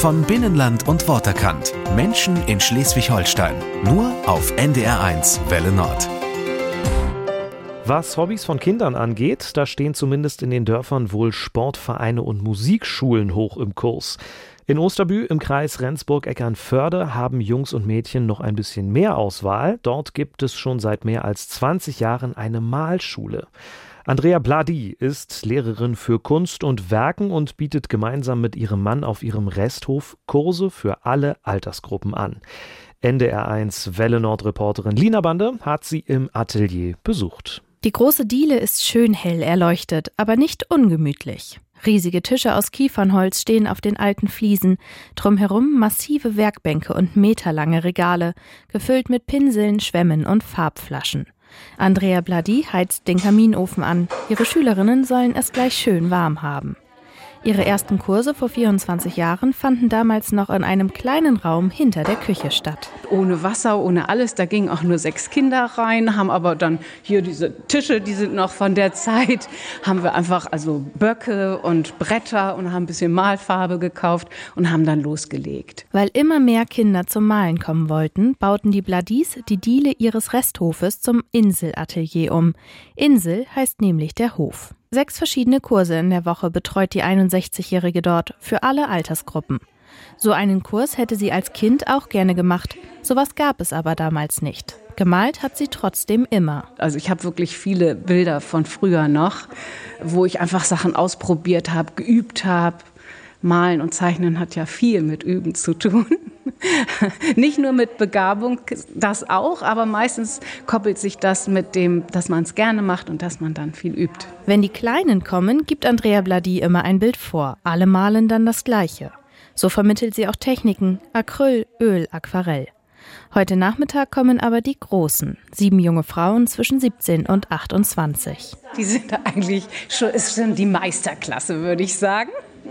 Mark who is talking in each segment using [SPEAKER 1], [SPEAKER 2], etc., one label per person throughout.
[SPEAKER 1] Von Binnenland und Worterkant. Menschen in Schleswig-Holstein. Nur auf NDR1 Welle Nord.
[SPEAKER 2] Was Hobbys von Kindern angeht, da stehen zumindest in den Dörfern wohl Sportvereine und Musikschulen hoch im Kurs. In Osterbü im Kreis Rendsburg-Eckernförde haben Jungs und Mädchen noch ein bisschen mehr Auswahl. Dort gibt es schon seit mehr als 20 Jahren eine Malschule. Andrea Bladi ist Lehrerin für Kunst und Werken und bietet gemeinsam mit ihrem Mann auf ihrem Resthof Kurse für alle Altersgruppen an. NDR1 Welle Nord Reporterin Lina Bande hat sie im Atelier besucht.
[SPEAKER 3] Die große Diele ist schön hell erleuchtet, aber nicht ungemütlich. Riesige Tische aus Kiefernholz stehen auf den alten Fliesen, drumherum massive Werkbänke und meterlange Regale, gefüllt mit Pinseln, Schwämmen und Farbflaschen. Andrea Bladi heizt den Kaminofen an. Ihre Schülerinnen sollen es gleich schön warm haben. Ihre ersten Kurse vor 24 Jahren fanden damals noch in einem kleinen Raum hinter der Küche statt.
[SPEAKER 4] Ohne Wasser, ohne alles. Da gingen auch nur sechs Kinder rein, haben aber dann hier diese Tische, die sind noch von der Zeit, haben wir einfach also Böcke und Bretter und haben ein bisschen Malfarbe gekauft und haben dann losgelegt.
[SPEAKER 3] Weil immer mehr Kinder zum Malen kommen wollten, bauten die Bladis die Diele ihres Resthofes zum Inselatelier um. Insel heißt nämlich der Hof. Sechs verschiedene Kurse in der Woche betreut die 61-Jährige dort für alle Altersgruppen. So einen Kurs hätte sie als Kind auch gerne gemacht. Sowas gab es aber damals nicht. Gemalt hat sie trotzdem immer.
[SPEAKER 4] Also ich habe wirklich viele Bilder von früher noch, wo ich einfach Sachen ausprobiert habe, geübt habe, Malen und Zeichnen hat ja viel mit Üben zu tun. Nicht nur mit Begabung, das auch, aber meistens koppelt sich das mit dem, dass man es gerne macht und dass man dann viel übt.
[SPEAKER 3] Wenn die Kleinen kommen, gibt Andrea Bladi immer ein Bild vor. Alle malen dann das Gleiche. So vermittelt sie auch Techniken, Acryl, Öl, Aquarell. Heute Nachmittag kommen aber die Großen, sieben junge Frauen zwischen 17 und 28.
[SPEAKER 4] Die sind eigentlich schon, ist schon die Meisterklasse, würde ich sagen.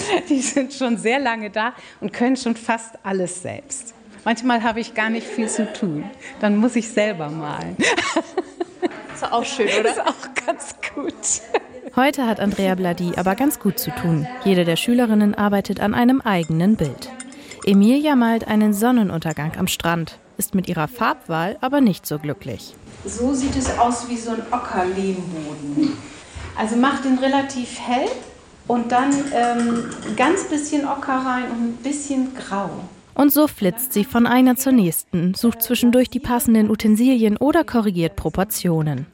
[SPEAKER 4] Die sind schon sehr lange da und können schon fast alles selbst. Manchmal habe ich gar nicht viel zu tun. Dann muss ich selber malen.
[SPEAKER 5] Ist auch schön, oder?
[SPEAKER 4] Ist auch ganz gut.
[SPEAKER 3] Heute hat Andrea Bladi aber ganz gut zu tun. Jede der Schülerinnen arbeitet an einem eigenen Bild. Emilia malt einen Sonnenuntergang am Strand, ist mit ihrer Farbwahl aber nicht so glücklich.
[SPEAKER 5] So sieht es aus wie so ein Ockerlehmboden. Also macht den relativ hell und dann ähm, ganz bisschen Ocker rein und ein bisschen Grau.
[SPEAKER 3] Und so flitzt sie von einer zur nächsten, sucht zwischendurch die passenden Utensilien oder korrigiert Proportionen.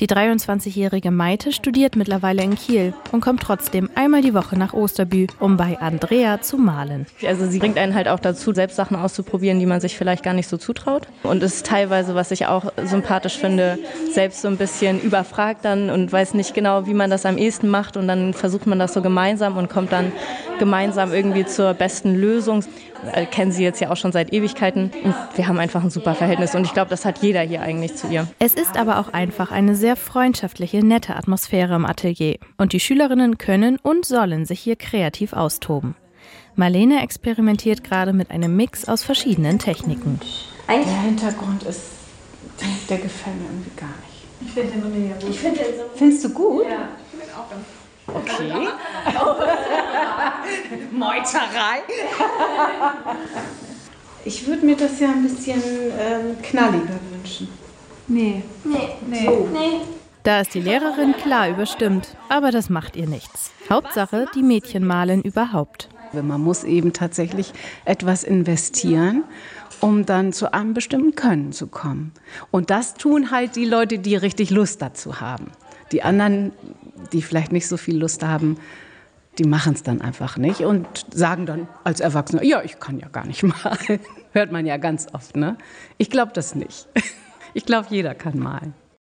[SPEAKER 3] Die 23-jährige Maite studiert mittlerweile in Kiel und kommt trotzdem einmal die Woche nach Osterbü, um bei Andrea zu malen.
[SPEAKER 6] Also sie bringt einen halt auch dazu, selbst Sachen auszuprobieren, die man sich vielleicht gar nicht so zutraut. Und ist teilweise, was ich auch sympathisch finde, selbst so ein bisschen überfragt dann und weiß nicht genau, wie man das am ehesten macht. Und dann versucht man das so gemeinsam und kommt dann gemeinsam irgendwie zur besten Lösung. Äh, kennen sie jetzt ja auch schon seit Ewigkeiten. Und wir haben einfach ein super Verhältnis und ich glaube, das hat jeder hier eigentlich zu ihr.
[SPEAKER 3] Es ist aber auch einfach eine sehr freundschaftliche, nette Atmosphäre im Atelier. Und die Schülerinnen können und sollen sich hier kreativ austoben. Marlene experimentiert gerade mit einem Mix aus verschiedenen Techniken.
[SPEAKER 4] Der Hintergrund ist, der, gefällt mir irgendwie gar nicht.
[SPEAKER 5] Ich finde den mega gut.
[SPEAKER 4] Find so Findest du gut?
[SPEAKER 5] Ja, ich finde den auch ganz
[SPEAKER 4] Okay. Meuterei. Ich würde mir das ja ein bisschen ähm, knalliger wünschen.
[SPEAKER 5] Nee. Nee. Nee.
[SPEAKER 4] So.
[SPEAKER 5] nee.
[SPEAKER 3] Da ist die Lehrerin klar überstimmt, aber das macht ihr nichts. Hauptsache, die Mädchen malen überhaupt.
[SPEAKER 4] Man muss eben tatsächlich etwas investieren, um dann zu einem bestimmten Können zu kommen. Und das tun halt die Leute, die richtig Lust dazu haben. Die anderen, die vielleicht nicht so viel Lust haben, die machen es dann einfach nicht und sagen dann als Erwachsener, ja, ich kann ja gar nicht malen. Hört man ja ganz oft, ne? Ich glaube das nicht. Ich glaube, jeder kann malen.